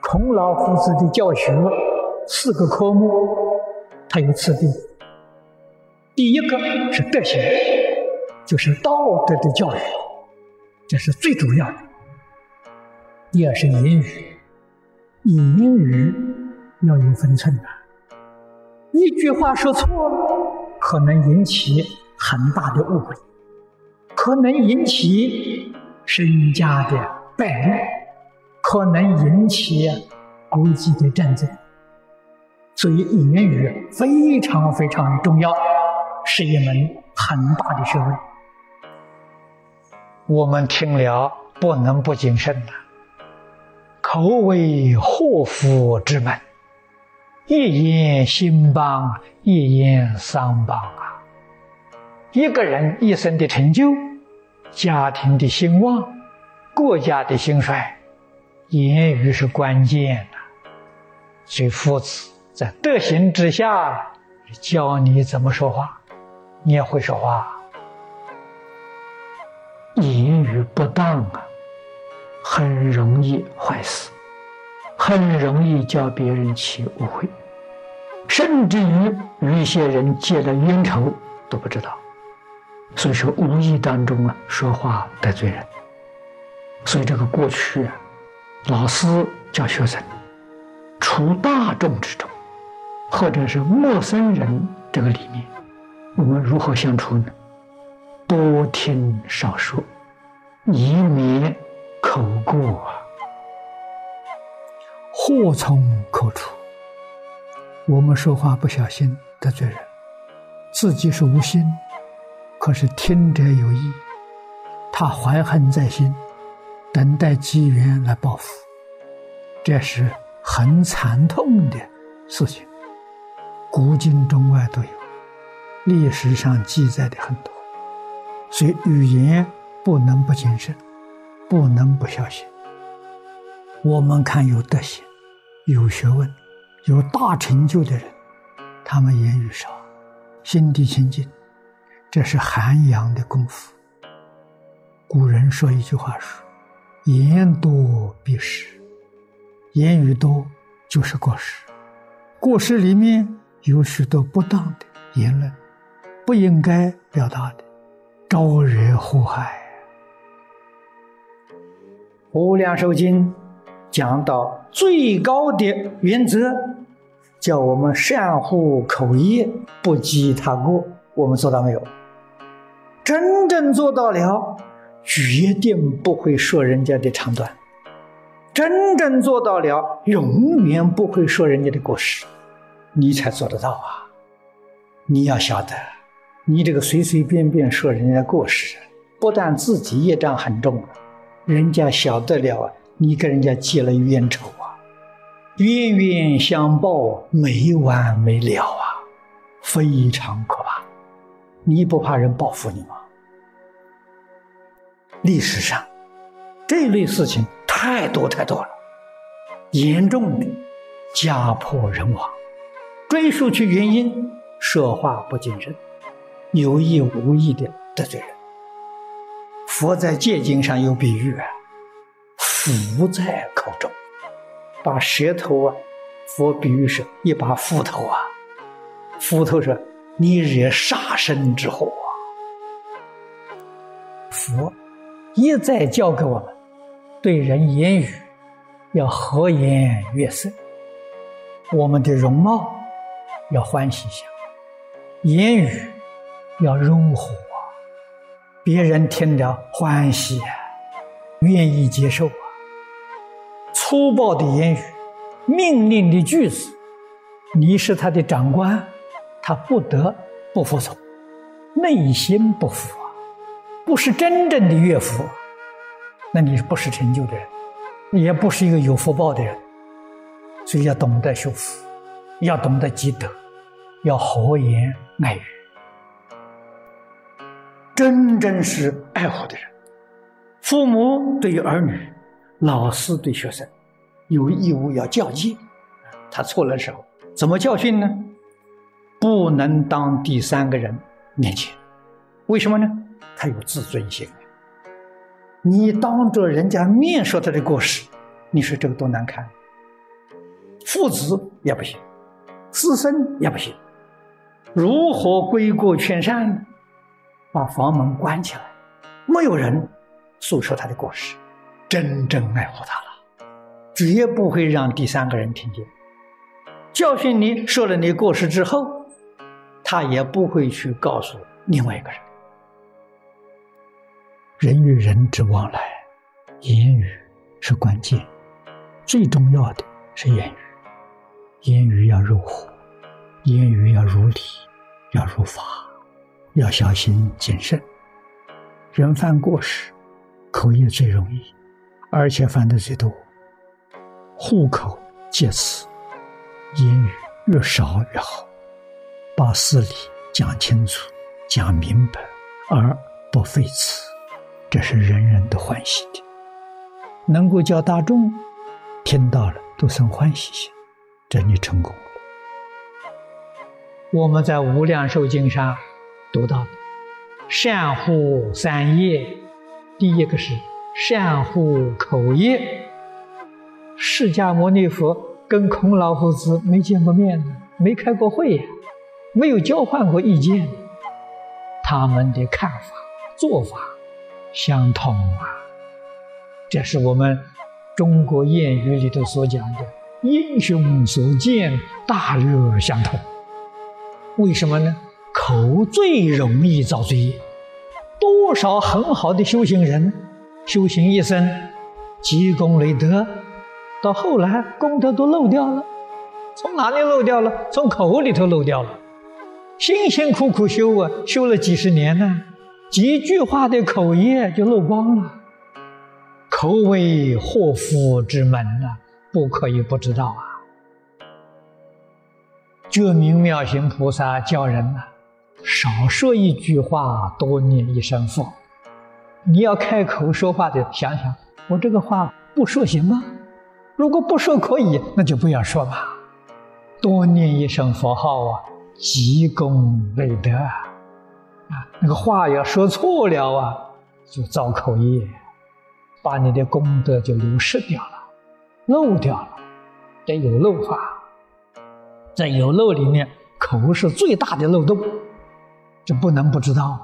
孔老夫子的教学四个科目，他有次第。第一个是德行，就是道德的教育，这是最主要的。第二是言语，言语要有分寸的，一句话说错了，可能引起很大的误会，可能引起身家的败坏。可能引起国际的战争，所以言语非常非常重要，是一门很大的学问。我们听了不能不谨慎呐。口为祸福之门，一言兴邦，一言丧邦啊！一个人一生的成就，家庭的兴旺，国家的兴衰。言语是关键的，所以夫子在德行之下教你怎么说话，你也会说话。言语不当啊，很容易坏事，很容易叫别人起误会，甚至于与一些人结了冤仇都不知道。所以说，无意当中啊，说话得罪人。所以这个过去啊。老师教学生，处大众之中，或者是陌生人这个里面，我们如何相处呢？多听少说，以免口过啊。祸从口出，我们说话不小心得罪人，自己是无心，可是听者有意，他怀恨在心。等待机缘来报复，这是很惨痛的事情。古今中外都有，历史上记载的很多。所以语言不能不谨慎，不能不小心。我们看有德行、有学问、有大成就的人，他们言语少，心地清净，这是涵养的功夫。古人说一句话说。言多必失，言语多就是过失。过失里面有许多不当的言论，不应该表达的，招惹祸害。《无量寿经》讲到最高的原则，叫我们善护口业，不积他过。我们做到没有？真正做到了。决定不会说人家的长短，真正做到了，永远不会说人家的过失，你才做得到啊！你要晓得，你这个随随便便说人家过失，不但自己业障很重，人家晓得了，你跟人家结了冤仇啊，冤冤相报没完没了啊，非常可。你不怕人报复你吗？历史上，这类事情太多太多了，严重的家破人亡，追溯去原因，说话不谨慎，有意无意的得罪人。佛在戒经上有比喻啊，斧在口中，把舌头啊，佛比喻是一把斧头啊，斧头是你惹杀身之祸啊，佛。一再教给我们，对人言语要和颜悦色，我们的容貌要欢喜相，言语要柔和，别人听了欢喜，愿意接受啊。粗暴的言语、命令的句子，你是他的长官，他不得不服从，内心不服啊。不是真正的岳父，那你不是成就的人，也不是一个有福报的人，所以要懂得修福，要懂得积德，要和颜爱语，真正是爱护的人。父母对于儿女，老师对学生，有义务要教诫。他错了时候，怎么教训呢？不能当第三个人面前，为什么呢？他有自尊心，你当着人家面说他的过失，你说这个多难看！父子也不行，师生也不行。如何归过劝善呢？把房门关起来，没有人诉说他的过失，真正爱护他了，绝不会让第三个人听见。教训你说了你过失之后，他也不会去告诉另外一个人。人与人之往来，言语是关键，最重要的是言语。言语要入户，言语要如理，要如法，要小心谨慎。人犯过失，口业最容易，而且犯的最多。户口借此，言语越少越好，把事理讲清楚、讲明白，而不废词，这是人人都欢喜的。能够叫大众听到了都生欢喜心。这你成功了。我们在《无量寿经》上读到的“善护三业”，第一个是善护口业。释迦牟尼佛跟孔老夫子没见过面呢，没开过会呀，没有交换过意见，他们的看法、做法相同啊。这是我们中国谚语里头所讲的。英雄所见，大略相同。为什么呢？口最容易造罪业。多少很好的修行人，修行一生，积功累德，到后来功德都漏掉了。从哪里漏掉了？从口里头漏掉了。辛辛苦苦修啊，修了几十年呢，几句话的口业就漏光了。口为祸福之门呐。不可以不知道啊！觉明妙行菩萨教人呐，少说一句话，多念一声佛。你要开口说话的，想想我这个话不说行吗？如果不说可以，那就不要说吧。多念一声佛号啊，积功累德啊！那个话要说错了啊，就造口业，把你的功德就流失掉了。漏掉了，得有漏法，在有漏里面，口是最大的漏洞，这不能不知道啊。